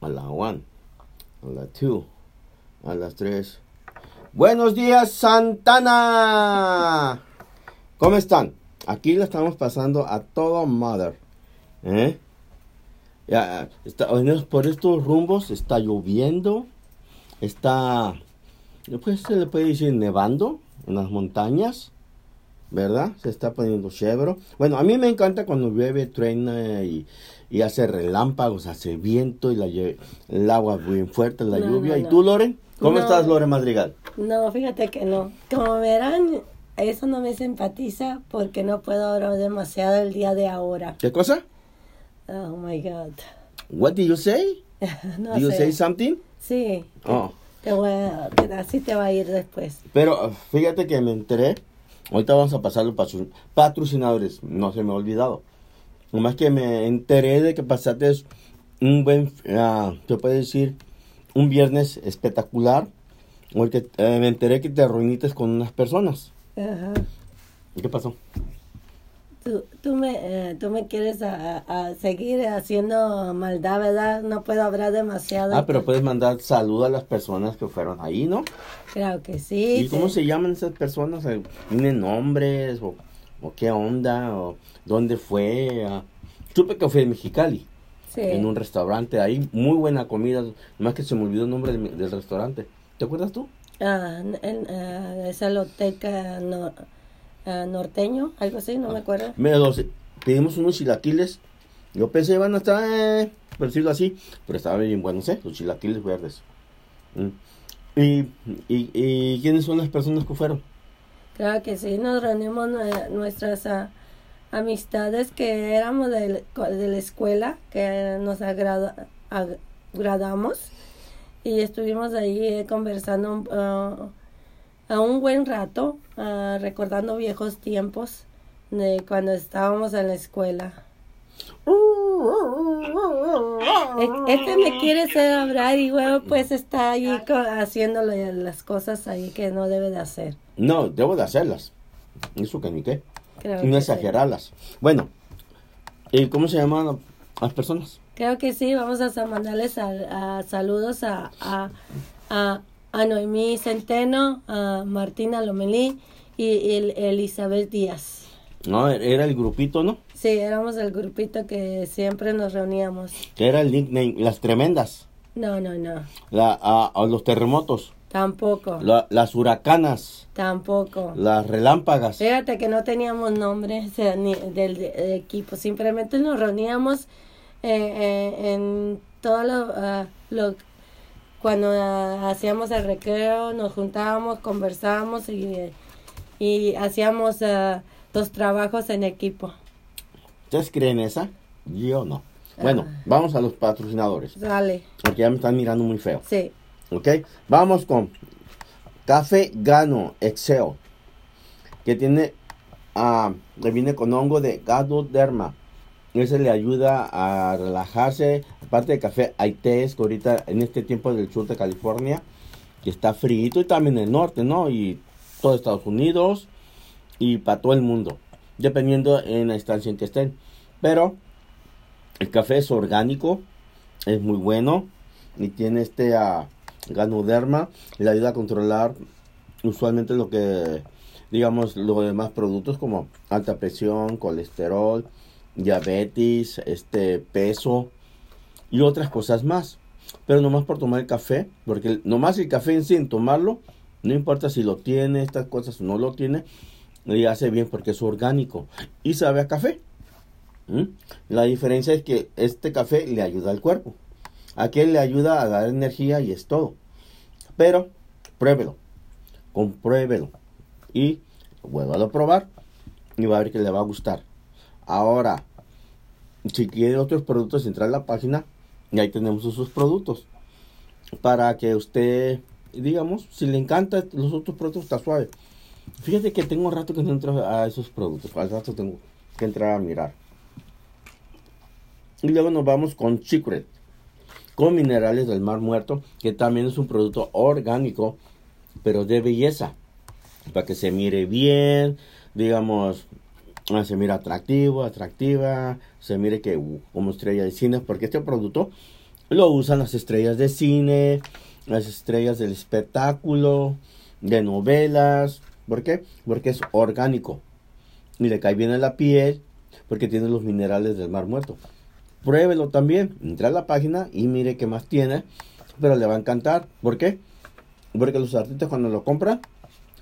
a la one, a la two, a las tres. Buenos días, Santana. ¿Cómo están? Aquí la estamos pasando a todo mother. ¿Eh? Ya, está, por estos rumbos está lloviendo, está, pues se le puede decir nevando en las montañas, ¿verdad? Se está poniendo chévere. Bueno, a mí me encanta cuando llueve, truena y, y hace relámpagos, hace viento y la, el agua muy fuerte, la lluvia. ¿Y tú, Loren? ¿Cómo estás, Loren Madrigal? No, fíjate que no. Como verán, eso no me simpatiza porque no puedo hablar demasiado el día de ahora. ¿Qué cosa? Oh my God. What did you say? no did you sé. say something? Sí. Oh. Te voy a, así te va a ir después. Pero fíjate que me enteré. Ahorita vamos a pasar los patrocinadores. No se me ha olvidado. Nomás que me enteré de que pasaste un buen, uh, te puede decir, un viernes espectacular. Porque eh, me enteré que te reuniste con unas personas. Ajá. ¿Qué pasó? Tú, tú, me, eh, tú me quieres a, a, seguir haciendo maldad, ¿verdad? No puedo hablar demasiado. Ah, pero puedes mandar saludos a las personas que fueron ahí, ¿no? Claro que sí. ¿Y cómo se llaman esas personas? ¿Tienen nombres? O, o, qué onda? ¿O dónde fue? Uh, supe que fue en Mexicali. Sí. En un restaurante ahí. Muy buena comida. Más que se me olvidó el nombre del, del restaurante. ¿Te acuerdas tú? Ah, en, uh, es el hotel no, uh, norteño, algo así, no ah, me acuerdo. Mira, los, pedimos unos chilaquiles. Yo pensé iban a estar, eh, por decirlo así, pero estaban bien buenos, ¿eh? Los chilaquiles verdes. Mm. ¿Y, y, y quiénes son las personas que fueron? Claro que sí, nos reunimos nuestras uh, amistades que éramos de, de, la escuela, que nos agrada, agradamos y estuvimos ahí eh, conversando uh, a un buen rato, uh, recordando viejos tiempos de cuando estábamos en la escuela. Este me quiere hacer hablar y luego pues está ahí haciendo las cosas ahí que no debe de hacer. No, debo de hacerlas. Eso que ni qué. Creo no exagerarlas. Sí. Bueno, ¿y cómo se llaman las personas? Creo que sí, vamos a mandarles a, a saludos a, a, a, a, Noemí Centeno, a Martina Lomelí y el, Elizabeth Díaz. No, era el grupito, ¿no? Sí, éramos el grupito que siempre nos reuníamos. Que era el nickname, las tremendas. No, no, no. La, a, a los terremotos. Tampoco. La, las huracanas. Tampoco. Las relámpagas. Fíjate que no teníamos nombre o sea, ni del, del, equipo, simplemente nos reuníamos eh, eh, en todo lo, uh, lo cuando uh, hacíamos el recreo, nos juntábamos, conversábamos y, y hacíamos uh, los trabajos en equipo. ¿Ustedes creen esa? Yo no. Bueno, vamos a los patrocinadores. Dale. Porque ya me están mirando muy feo. Sí. Ok, vamos con Café Gano Excel, que tiene, uh, le viene con hongo de Gadoderma. Ese le ayuda a relajarse. Aparte de café, hay tés que ahorita en este tiempo del sur de California, que está frío y también el norte, ¿no? Y todo Estados Unidos y para todo el mundo, dependiendo en la estancia en que estén. Pero el café es orgánico, es muy bueno y tiene este uh, ganoderma, le ayuda a controlar usualmente lo que, digamos, los demás productos como alta presión, colesterol, diabetes, este peso y otras cosas más. Pero nomás por tomar el café, porque nomás el café en sí, en tomarlo, no importa si lo tiene, estas cosas no lo tiene, le hace bien porque es orgánico y sabe a café. La diferencia es que este café le ayuda al cuerpo. Aquel le ayuda a dar energía y es todo. Pero pruébelo, compruébelo y vuélvalo a probar y va a ver que le va a gustar. Ahora, si quiere otros productos, entra a la página y ahí tenemos esos productos. Para que usted, digamos, si le encanta los otros productos, está suave. Fíjate que tengo un rato que no entro a esos productos. Al rato tengo que entrar a mirar. Y luego nos vamos con Secret. Con minerales del mar muerto. Que también es un producto orgánico. Pero de belleza. Para que se mire bien. Digamos. Se mire atractivo, atractiva. Se mire que uh, como estrella de cine. Porque este producto Lo usan las estrellas de cine, las estrellas del espectáculo, de novelas. ¿Por qué? Porque es orgánico. Y le cae bien a la piel porque tiene los minerales del mar muerto. Pruébelo también. Entra a la página y mire qué más tiene. Pero le va a encantar. ¿Por qué? Porque los artistas cuando lo compran,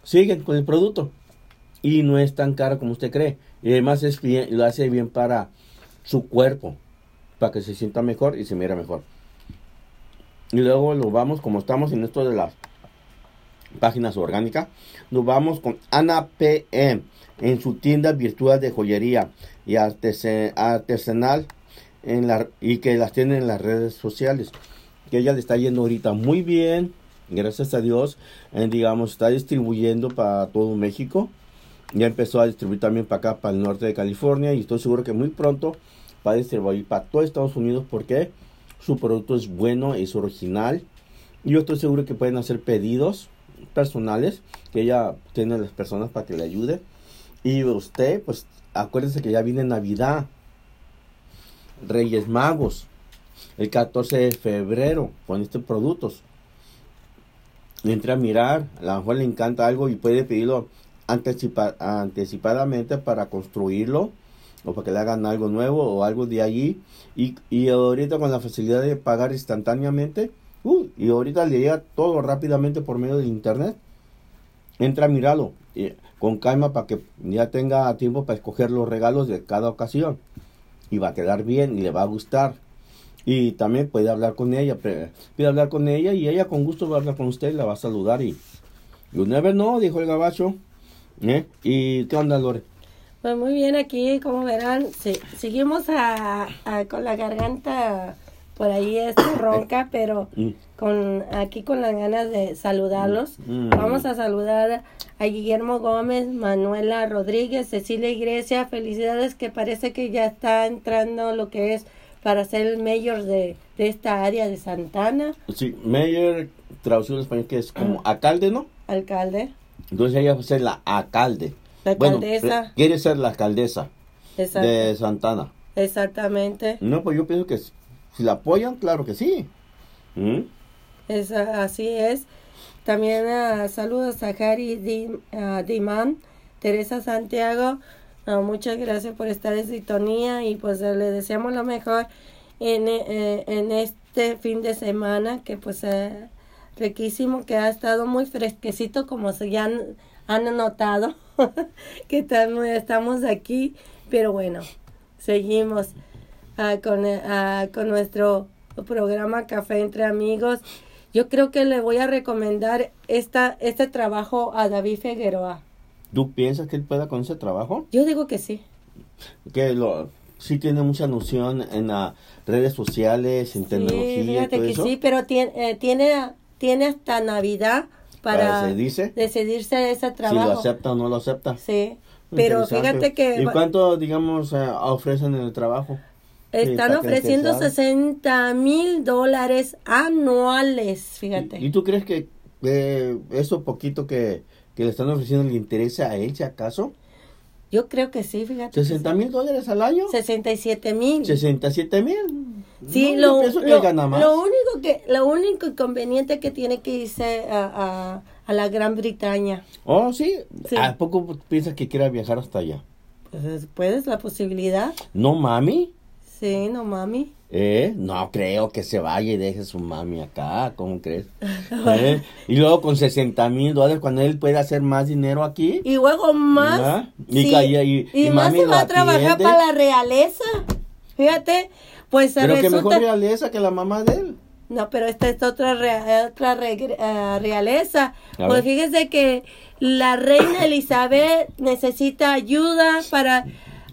siguen con el producto. Y no es tan caro como usted cree. Y además es bien, lo hace bien para su cuerpo. Para que se sienta mejor y se mira mejor. Y luego lo vamos, como estamos en esto de las páginas orgánicas, nos vamos con Ana PM en su tienda virtual de joyería y artesanal en la, y que las tiene en las redes sociales. Que ella le está yendo ahorita muy bien, gracias a Dios. digamos, está distribuyendo para todo México. Ya empezó a distribuir también para acá, para el norte de California. Y estoy seguro que muy pronto va a distribuir para todo Estados Unidos porque su producto es bueno, es original. Yo estoy seguro que pueden hacer pedidos personales que ella tiene las personas para que le ayude. Y usted, pues acuérdense que ya viene Navidad, Reyes Magos, el 14 de febrero con estos productos. Entra a mirar, a lo mejor le encanta algo y puede pedirlo anticipadamente para construirlo o para que le hagan algo nuevo o algo de allí. Y, y ahorita con la facilidad de pagar instantáneamente, uh, y ahorita le llega todo rápidamente por medio del internet. Entra a mirarlo con calma para que ya tenga tiempo para escoger los regalos de cada ocasión. Y va a quedar bien y le va a gustar. Y también puede hablar con ella, puede hablar con ella y ella con gusto va a hablar con usted la va a saludar. Y you never know, dijo el gabacho. ¿Eh? ¿Y qué onda, Lore? Pues muy bien, aquí como verán, seguimos a, con la garganta por ahí es ronca, pero mm. con aquí con las ganas de saludarlos. Mm. Vamos a saludar a Guillermo Gómez, Manuela Rodríguez, Cecilia Iglesia, felicidades que parece que ya está entrando lo que es para ser el mayor de, esta área de Santana. Sí, mayor, traducido en español que es como alcalde, ¿no? Alcalde. Entonces ella va a ser la alcalde. La alcaldesa. quiere ser la alcaldesa de Santana. Exactamente. No, pues yo pienso que si la apoyan, claro que sí. ¿Mm? Es, así es. También uh, saludos a Harry Diman, Teresa Santiago. Ah, muchas gracias por estar en sintonía y pues le deseamos lo mejor en, eh, en este fin de semana que pues eh, riquísimo, que ha estado muy fresquecito como se ya han, notado que estamos aquí, pero bueno, seguimos con, con nuestro programa Café entre Amigos. Yo creo que le voy a recomendar esta, este trabajo a David Figueroa. ¿Tú piensas que él pueda con ese trabajo? Yo digo que sí. Que lo, sí tiene mucha noción en las redes sociales, en tecnología. Fíjate que sí, pero tiene, eh, tiene, tiene hasta Navidad para, decidirse? decidirse ese trabajo. Si lo acepta o no lo acepta. Sí, pero fíjate que... ¿Y cuánto, digamos, eh, ofrecen en el trabajo? Están ofreciendo 60 mil dólares anuales, fíjate. ¿Y, tú crees que eso poquito que, le están ofreciendo le interesa a él, si acaso? Yo creo que sí, fíjate. ¿60 mil dólares al año? 67 mil. ¿67 mil? Sí, lo, lo, lo, único que, lo único inconveniente que tiene que irse a, a, la Gran Bretaña. Oh, ¿sí? ¿A poco piensas que quiera viajar hasta allá? Pues puedes, la posibilidad. ¿No, mami? Sí, no mami. ¿Eh? No creo que se vaya y deje su mami acá, ¿cómo crees? ¿Eh? Y luego con 60 mil dólares, cuando él puede hacer más dinero aquí. Y luego más. Y, y, y, más se va a trabajar para la realeza. Fíjate, pues Pero que mejor realeza que la mamá de él. No, pero esta es otra, otra eh, realeza. pues fíjese que la reina Elizabeth necesita ayuda para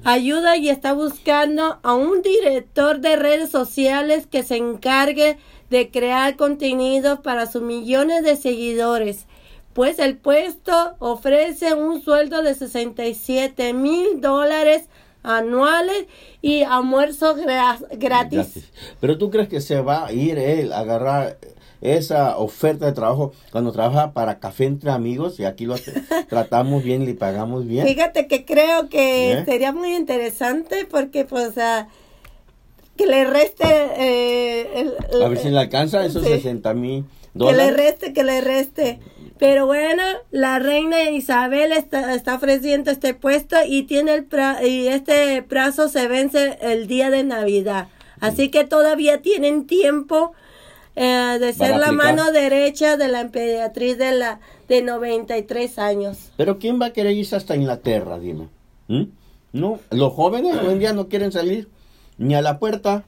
ayuda y está buscando a un director de redes sociales que se encargue de crear contenido para sus millones de seguidores. Pues el puesto ofrece un sueldo de 67 mil dólares anuales y almuerzo gratis. gratis. Pero tú crees que se va a ir él a agarrar esa oferta de trabajo cuando trabaja para Café Entre Amigos y aquí lo tratamos bien y le pagamos bien. Fíjate que creo que ¿Eh? sería muy interesante porque pues que le reste. eh, el- el- A ver si le alcanza esos Sí. 60 mil Que le dólares. reste, que le reste. Pero bueno, la reina Isabel está, está ofreciendo este puesto y tiene el pra- y este plazo se vence el día de Navidad. Así que todavía tienen tiempo eh, de ser la mano derecha de la emperatriz de la de 93 años. Pero ¿quién va a querer irse hasta Inglaterra, dime? ¿Mm? No, los jóvenes hoy en día no quieren salir ni a la puerta.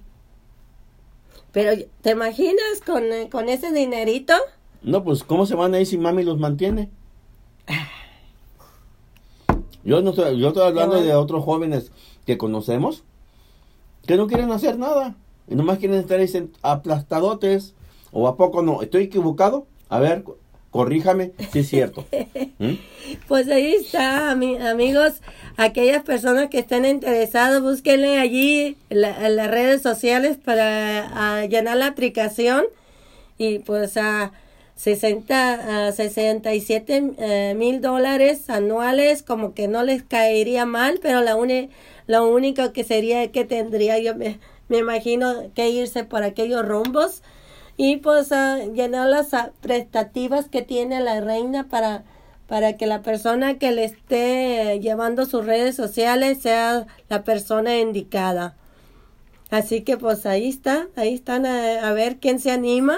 Pero ¿te imaginas con, eh, con ese dinerito? No, pues ¿cómo se van a ir si mami los mantiene? Yo no estoy, yo estoy hablando bueno. de otros jóvenes que conocemos que no quieren hacer nada y nomás quieren estar ahí aplastadotes o a poco no. ¿Estoy equivocado? A ver, co- corríjame si es cierto. ¿Mm? Pues ahí está, ami- amigos. Aquellas personas que estén interesados, búsquenle allí la- en las redes sociales para a llenar la aplicación. Y pues a 60, a 67 eh, mil dólares anuales, como que no les caería mal, pero la uni- lo único que sería que tendría, yo me, me imagino, que irse por aquellos rumbos y pues llenar las prestativas que tiene la reina para para que la persona que le esté llevando sus redes sociales sea la persona indicada. Así que pues ahí está, ahí están a, ver quién se anima.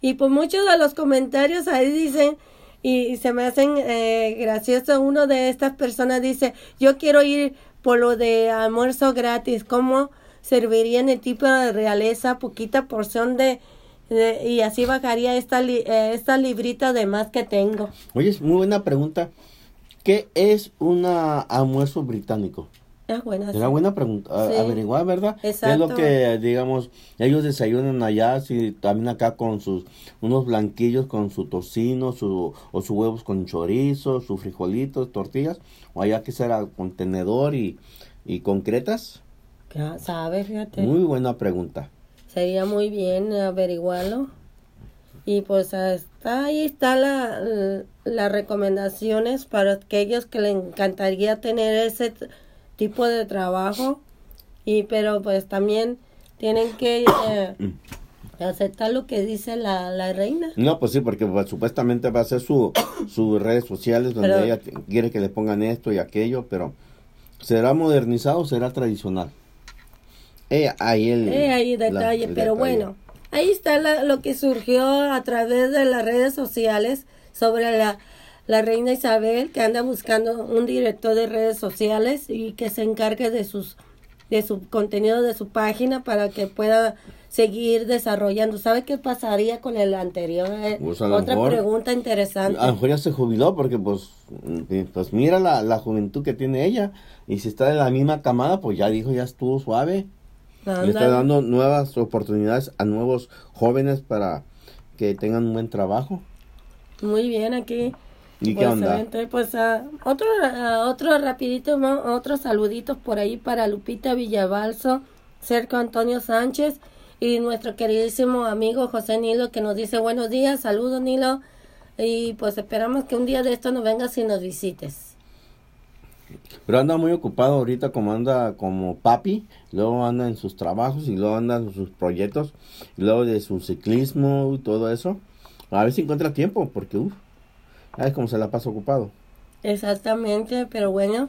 Y pues muchos de los comentarios ahí dicen, y, y se me hacen eh, gracioso, uno de estas personas dice, yo quiero ir por lo de almuerzo gratis, ¿cómo serviría en el tipo de realeza poquita porción de, de- y así bajaría esta, li- eh, esta librita de más que tengo? Oye, es muy buena pregunta. ¿Qué es un almuerzo británico? Es buena. Será buena pregunta, Sí. averiguar, ¿verdad? Es Exacto. lo que, digamos, ellos desayunan allá, sí, también acá con sus, unos blanquillos con su tocino, su, o sus huevos con chorizo, sus frijolitos, tortillas, o allá que será con tenedor y, y concretas. Ya sabes, fíjate. Muy buena pregunta. Sería muy bien averiguarlo. Y pues hasta ahí está la, las recomendaciones para aquellos que le encantaría tener ese tipo de trabajo. Y pero pues también tienen que eh, aceptar lo que dice la, la reina. No, pues sí, porque pues, supuestamente va a ser su, sus redes sociales donde Pero- ella quiere que le pongan esto y aquello, pero ¿será modernizado o será tradicional? Eh, ahí el Eh, ahí detalle, el pero detalle. bueno, ahí está la- lo que surgió a través de las redes sociales sobre la, la reina Isabel que anda buscando un director de redes sociales y que se encargue de sus de su contenido de su página para que pueda seguir desarrollando. ¿Sabe qué pasaría con el anterior? Eh, Pues, Otra mejor- pregunta interesante. A lo mejor ya se jubiló porque pues, mm, pues mira la, la juventud que tiene ella y si está de la misma camada pues ya dijo ya estuvo suave. Le está dando nuevas oportunidades a nuevos jóvenes para que tengan un buen trabajo. Muy bien aquí. ¿Y qué Pues, onda? excelente. Pues ah, otro, ah, otro rapidito, ¿no? otros saluditos por ahí para Lupita Villabalso, Cerco Antonio Sánchez y nuestro queridísimo amigo José Nilo que nos dice buenos días, saludos Nilo y pues esperamos que un día de esto nos vengas y nos visites. Pero anda muy ocupado ahorita como anda como papi, luego anda en sus trabajos y luego anda en sus proyectos, luego de su ciclismo y todo eso. A ver si encuentra tiempo, porque uff, es como se la pasa ocupado. Exactamente, pero bueno,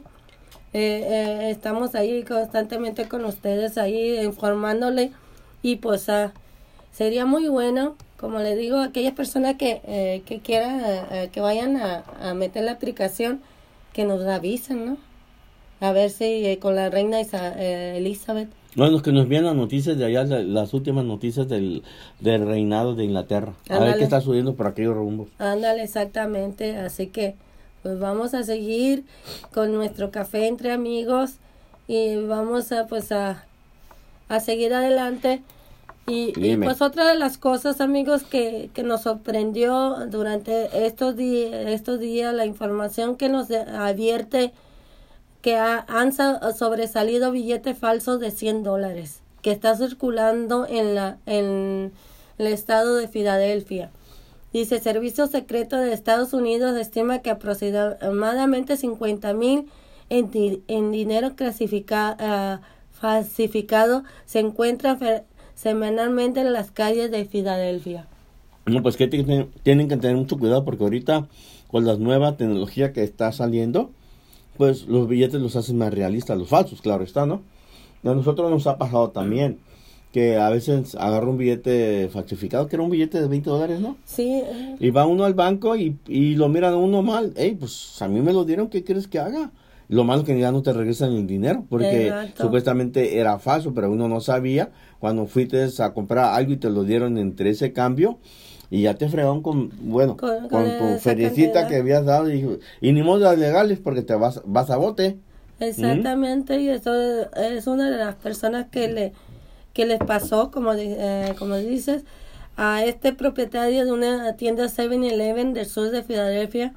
eh, eh, estamos ahí constantemente con ustedes, ahí informándole y pues ah, sería muy bueno, como le digo, aquellas personas que, eh, que quieran eh, que vayan a meter la aplicación, que nos avisen, ¿no? A ver si eh, con la reina Isa- eh, Elizabeth. Bueno, que nos envían las noticias de allá, la- las últimas noticias del, del reinado de Inglaterra. A ver Ándale. qué está subiendo por aquellos rumbos. Ándale, exactamente. Así que, pues vamos a seguir con nuestro café entre amigos y vamos a, pues, a, a seguir adelante. Y, y, pues otra de las cosas, amigos, que, que nos sorprendió durante estos, estos días, la información que nos advierte que ha- han sa- sobresalido billetes falsos de 100 dólares que está circulando en la en el estado de Filadelfia. Dice, Servicio Secreto de Estados Unidos estima que aproximadamente 50 mil en, en dinero clasificado falsificado se encuentra fe- semanalmente en las calles de Filadelfia. No, pues que tienen, tienen que tener mucho cuidado porque ahorita con la nueva tecnología que está saliendo, pues los billetes los hacen más realistas, los falsos, claro está, ¿no? A nosotros nos ha pasado también que a veces agarra un billete falsificado, que era un billete de 20 dólares, ¿no? Sí, eh, Y va uno al banco y, y lo miran a uno mal. Ey, pues a mí me lo dieron, ¿qué quieres que haga? Lo malo que ya no te regresan el dinero, porque Exacto. supuestamente era falso, pero uno no sabía. Cuando fuiste a comprar algo y te lo dieron entre ese cambio, y ya te fregaron con, bueno, Con- con, con tu feriecita que habías dado. Y, y ni modo de legales, porque te vas, vas a bote. exactamente, y eso es una de las personas que le que les pasó, como, eh, como dices, a este propietario de una tienda 7-Eleven del sur de Filadelfia.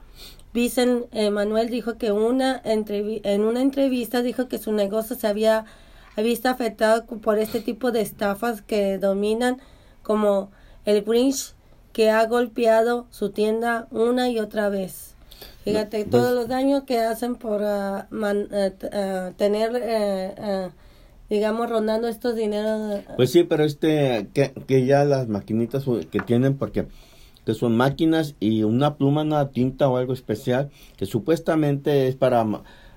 Vicen Manuel dijo que una en una entrevista dijo que su negocio se había visto afectado por este tipo de estafas que dominan como el Grinch que ha golpeado su tienda una y otra vez. Fíjate, Pues- todos los daños que hacen por man- eh, ah, tener, eh, digamos, rondando estos dineros. Pues sí, pero este, que, que ya las maquinitas que tienen, porque que son máquinas y una pluma, una tinta o algo especial, que supuestamente es para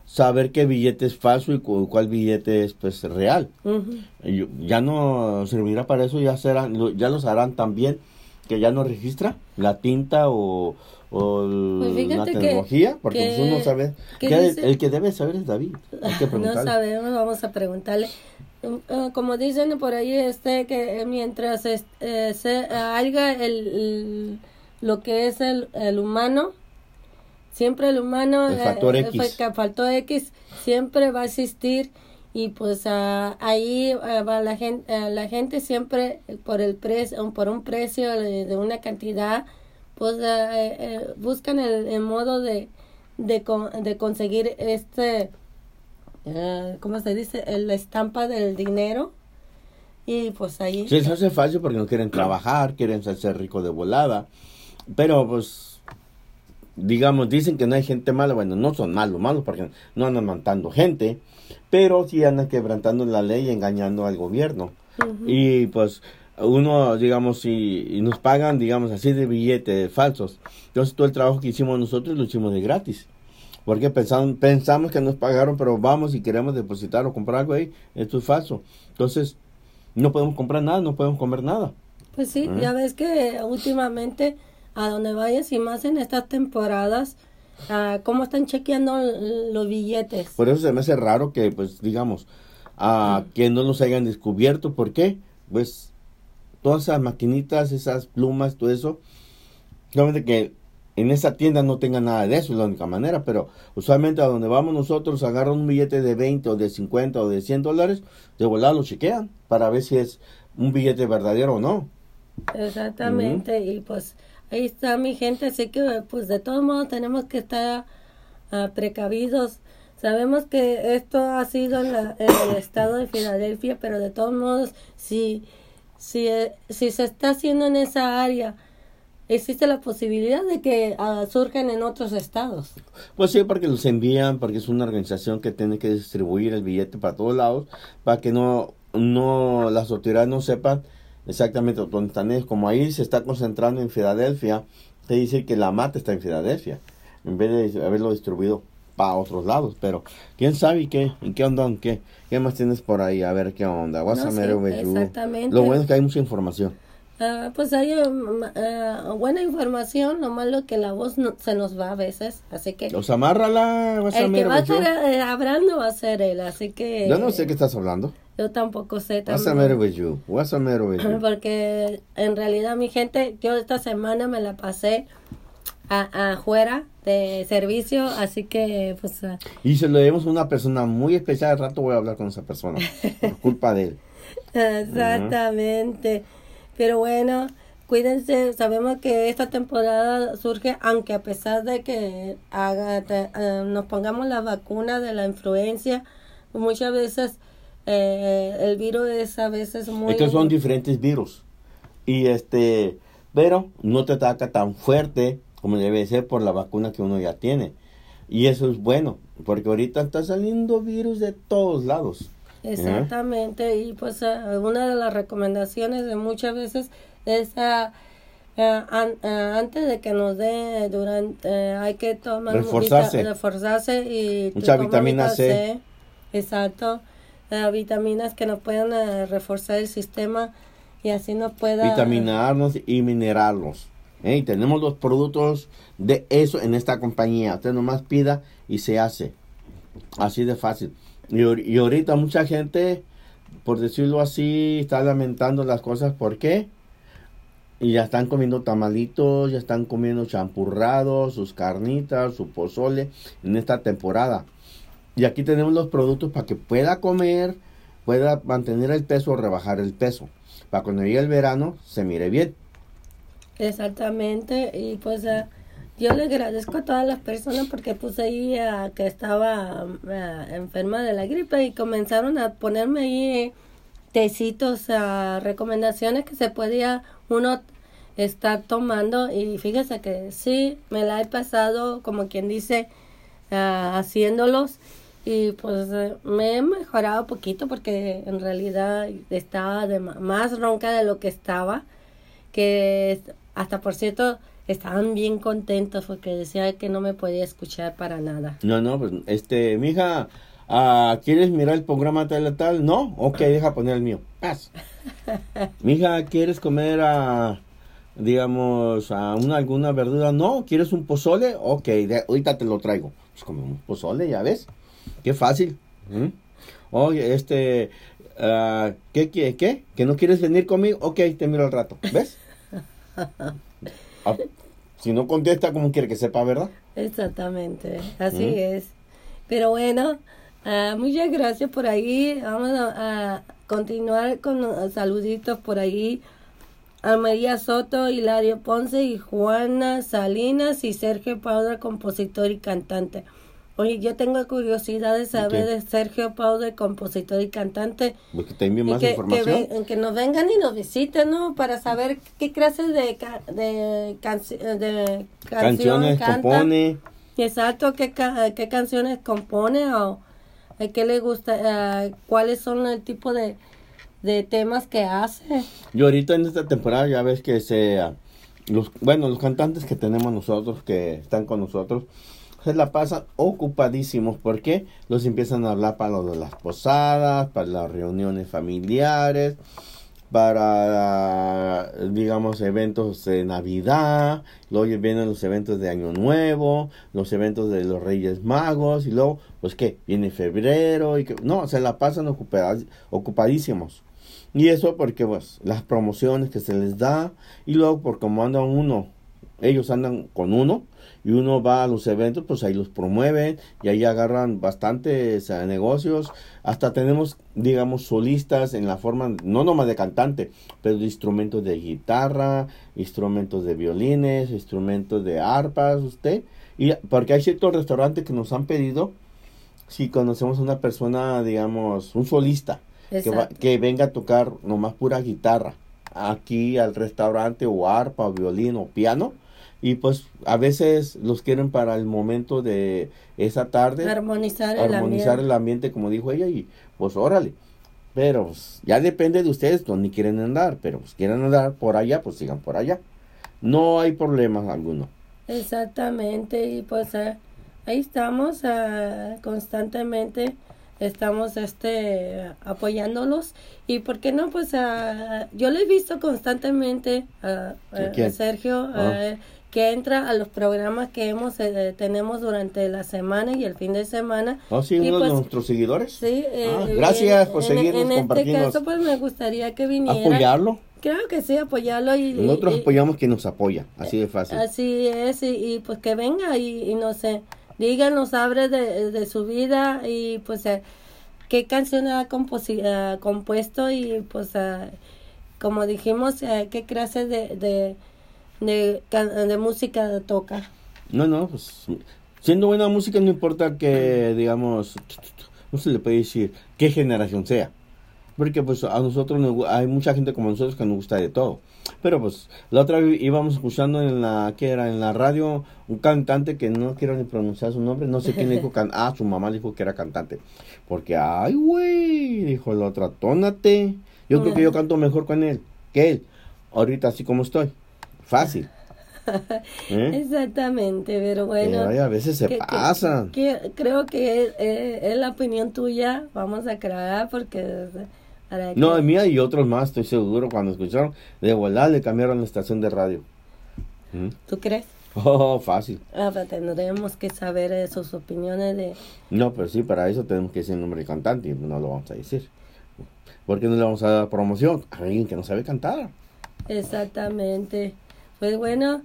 saber qué billete es falso y cu- cuál billete es pues real. yo- ya no servirá para eso, ya serán, lo- ya los harán también, que ya no registra la tinta o, Pues la que- tecnología, porque que- pues uno sabe, que que el que debe saber es David, hay que No sabemos, vamos a preguntarle. Ah, como dicen por ahí, este que eh, mientras es- eh, se haya el, el- lo que es el, el humano, siempre el humano, El factor eh, X. fue- factor X siempre va a existir y pues ah, ahí ah, va la gente, la gente siempre por el precio, por un precio de, de una cantidad, pues eh, eh, buscan el, el modo de, de, con- de conseguir este eh, ¿cómo se dice? La estampa del dinero. Y pues ahí. Sí, se hace fácil porque no quieren trabajar, quieren ser ricos de volada. Pero pues, digamos, dicen que no hay gente mala. Bueno, no son malos, malos porque no andan matando gente. Pero sí andan quebrantando la ley y engañando al gobierno. Y pues uno, digamos, si y nos pagan, digamos, así de billetes falsos. Entonces todo el trabajo que hicimos nosotros lo hicimos de gratis. Porque pensamos, pensamos que nos pagaron, pero vamos y queremos depositar o comprar algo ahí. Esto es falso. Entonces, no podemos comprar nada, no podemos comer nada. Pues sí, Ujú. ya ves que últimamente a donde vayas y más en estas temporadas, ah, cómo están chequeando los billetes. Por eso se me hace raro que, pues, digamos, a que no los hayan descubierto. ¿Por qué? Pues, todas esas maquinitas, esas plumas, todo eso, solamente que en esa tienda no tenga nada de eso, es la única manera, pero usualmente a donde vamos nosotros agarran un billete de 20 o de 50 o de 100 dólares, de volada lo chequean para ver si es un billete verdadero o no. Exactamente, y pues ahí está mi gente, así que pues de todos modos tenemos que estar ah, precavidos. Sabemos que esto ha sido en, la- en el estado de Filadelfia, pero de todos modos, si, si, eh, si se está haciendo en esa área, existe la posibilidad de que ah, surjan en otros estados. Pues sí, porque los envían, porque es una organización que tiene que distribuir el billete para todos lados, para que no, no las autoridades no sepan exactamente dónde están ellos. Como ahí se está concentrando en Filadelfia, se dice que la mata está en Filadelfia, en vez de haberlo distribuido para otros lados. Pero, ¿quién sabe qué? ¿En qué onda? ¿En qué? ¿Qué más tienes por ahí? A ver qué onda. No, sí, exactamente. Lo bueno es que hay mucha información. Ah, pues hay um, ah, buena información, lo malo que la voz no- se nos va a veces, así que... Los amárrala, the El que matter va a you? estar eh, hablando va a ser él, así que Yo no sé qué estás hablando. yo tampoco sé What's the matter también. with you? What's the matter with you? Porque en realidad mi gente, yo esta semana me la pasé a- afuera de servicio, así que pues ah, Y se lo debemos a una persona muy especial. Al rato voy a hablar con esa persona. Por culpa de él. exactamente. Pero bueno, cuídense, sabemos que esta temporada surge, aunque a pesar de que haga, te- ah, nos pongamos la vacuna de la influencia, muchas veces eh, el virus es a veces muy... Es que son diferentes virus. Y este, pero no te ataca tan fuerte como debe ser por la vacuna que uno ya tiene. Y eso es bueno, porque ahorita está saliendo virus de todos lados. Exactamente, y pues eh, una de las recomendaciones de muchas veces es ah, ah, an- ah, antes de que nos dé durante eh, hay que tomar Reforzarse. vita- reforzarse y Mucha vitamina C. exacto eh, vitaminas que nos puedan reforzar el sistema y así nos pueda vitaminarnos y minerarlos. ¿eh? Y tenemos los productos de eso en esta compañía. Usted nomás pida y se hace. Así de fácil. Y, y ahorita mucha gente, por decirlo así, está lamentando las cosas. ¿Por qué? Y ya están comiendo tamalitos, ya están comiendo champurrados, sus carnitas, su pozole en esta temporada. Y aquí tenemos los productos para que pueda comer, pueda mantener el peso o rebajar el peso. Para cuando llegue el verano se mire bien. Exactamente, y pues eh, yo le agradezco a todas las personas porque puse ahí eh, que estaba eh, enferma de la gripe y comenzaron a ponerme ahí tecitos, eh, recomendaciones que se podía uno estar tomando. Y fíjese que sí, me la he pasado como quien dice eh, haciéndolos. Y pues me he mejorado poquito porque en realidad estaba de más ronca de lo que estaba que hasta por cierto estaban bien contentos porque decía que no me podía escuchar para nada. No, no, pues este, mija, ah, ¿quieres mirar el programa tal y tal? No, ok, deja poner el mío. Paz. Mija, ¿quieres comer a, digamos, a una, alguna verdura? No, ¿quieres un pozole? Ok, de- ahorita te lo traigo. Pues como un pozole, ya ves. Qué fácil. ¿Mm? Oye, este, ah, ¿qué, qué, qué? ¿Que no quieres venir conmigo? Ok, te miro al rato. ¿Ves? Ah, si no contesta, ¿cómo quiere que sepa, verdad? Exactamente, así ¿Mm? es. Pero bueno, ah, muchas gracias por ahí. Vamos a, a continuar con los saluditos por ahí. A María Soto, Hilario Ponce y Juana Salinas y Sergio Pauda, compositor y cantante. Oye, yo tengo curiosidad de saber de Sergio Pauda, compositor y cantante. Porque te envío Y más que, que, información. que nos vengan y nos visiten, ¿no? Para saber qué clase de, ca- de, canci- de canción Canciones, canta. compone. Exacto, qué, qué canciones compone o eh, qué le gusta, eh, cuáles son el tipo de, de temas que hace. Y ahorita en esta temporada ya ves que se... ah, Los, bueno, los cantantes que tenemos nosotros, que están con nosotros, se la pasan ocupadísimos. Porque los empiezan a hablar para lo de las posadas, para las reuniones familiares, para, digamos, eventos de Navidad, luego vienen los eventos de Año Nuevo, los eventos de los Reyes Magos, y luego, pues que viene febrero, y que, no, se la pasan ocupadísimos. Y eso porque, pues, las promociones que se les da, y luego por como andan uno, ellos andan con uno, y uno va a los eventos, pues ahí los promueven, y ahí agarran bastantes eh, negocios, hasta tenemos, digamos, solistas en la forma, no nomás de cantante, pero de instrumentos de guitarra, instrumentos de violines, instrumentos de arpas, usted, y porque hay ciertos restaurantes que nos han pedido, si conocemos a una persona, digamos, un solista, que, va- que venga a tocar nomás pura guitarra aquí al restaurante o arpa o violín o piano y pues a veces los quieren para el momento de esa tarde Armonizar el armonizar ambiente. el ambiente como dijo ella y pues órale pero pues, ya depende de ustedes dónde quieren andar pero pues quieren andar por allá pues sigan por allá no hay problema alguno Exactamente, y pues eh, ahí estamos ah, constantemente, estamos este apoyándolos y por qué no pues ah, yo le he visto constantemente a, a- ¿A quién? a Sergio Ah. Eh, que entra a los programas que hemos eh, tenemos durante la semana y el fin de semana. ¿Oh, sí, Y uno pues, de nuestros seguidores Sí, eh, Ah, en- gracias por en- seguirnos, En este compartirnos. caso pues me gustaría que viniera. apoyarlo Claro que sí, apoyarlo y, nosotros y- apoyamos quien nos apoya así de fácil Así es, y, y, pues que venga y, y nos eh, diga, nos abre de, de su vida y pues eh, qué canción ha eh, compuesto y pues eh, como dijimos, eh, qué clase de, de, de, de música toca. No, no, pues siendo buena música no importa que, digamos, no se le puede decir qué generación sea. Porque pues a nosotros nos hay mucha gente como nosotros que nos gusta de todo. Pero pues la otra vez íbamos escuchando en la que era en la radio un cantante que no quiero ni pronunciar su nombre, no sé quién le dijo can ah, su mamá le dijo que era cantante. Porque ay, güey, dijo la otra, tónate. Yo creo que yo canto mejor con él que él. Ahorita así como estoy. Fácil. ¿Eh? Exactamente, pero bueno. Ay, a veces se que- que- pasan. que creo que es, es- es la opinión tuya, vamos a aclarar porque... para No, que- mía y otros más, estoy seguro, cuando escucharon, de volar le cambiaron la estación de radio. ¿Mm? ¿Tú crees? Oh, fácil. Ah, pero tendremos que saber eh, sus opiniones de... No, pero sí, para eso tenemos que decir el nombre del cantante y no lo vamos a decir. ¿Por qué no le vamos a dar promoción a alguien que no sabe cantar? Exactamente. Pues bueno,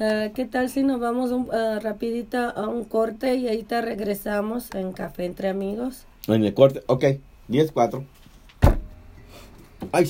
ah, ¿qué tal si nos vamos un, ah, rapidito a un corte y ahí te regresamos en Café Entre Amigos? En el corte, ok, 10-4. Ay,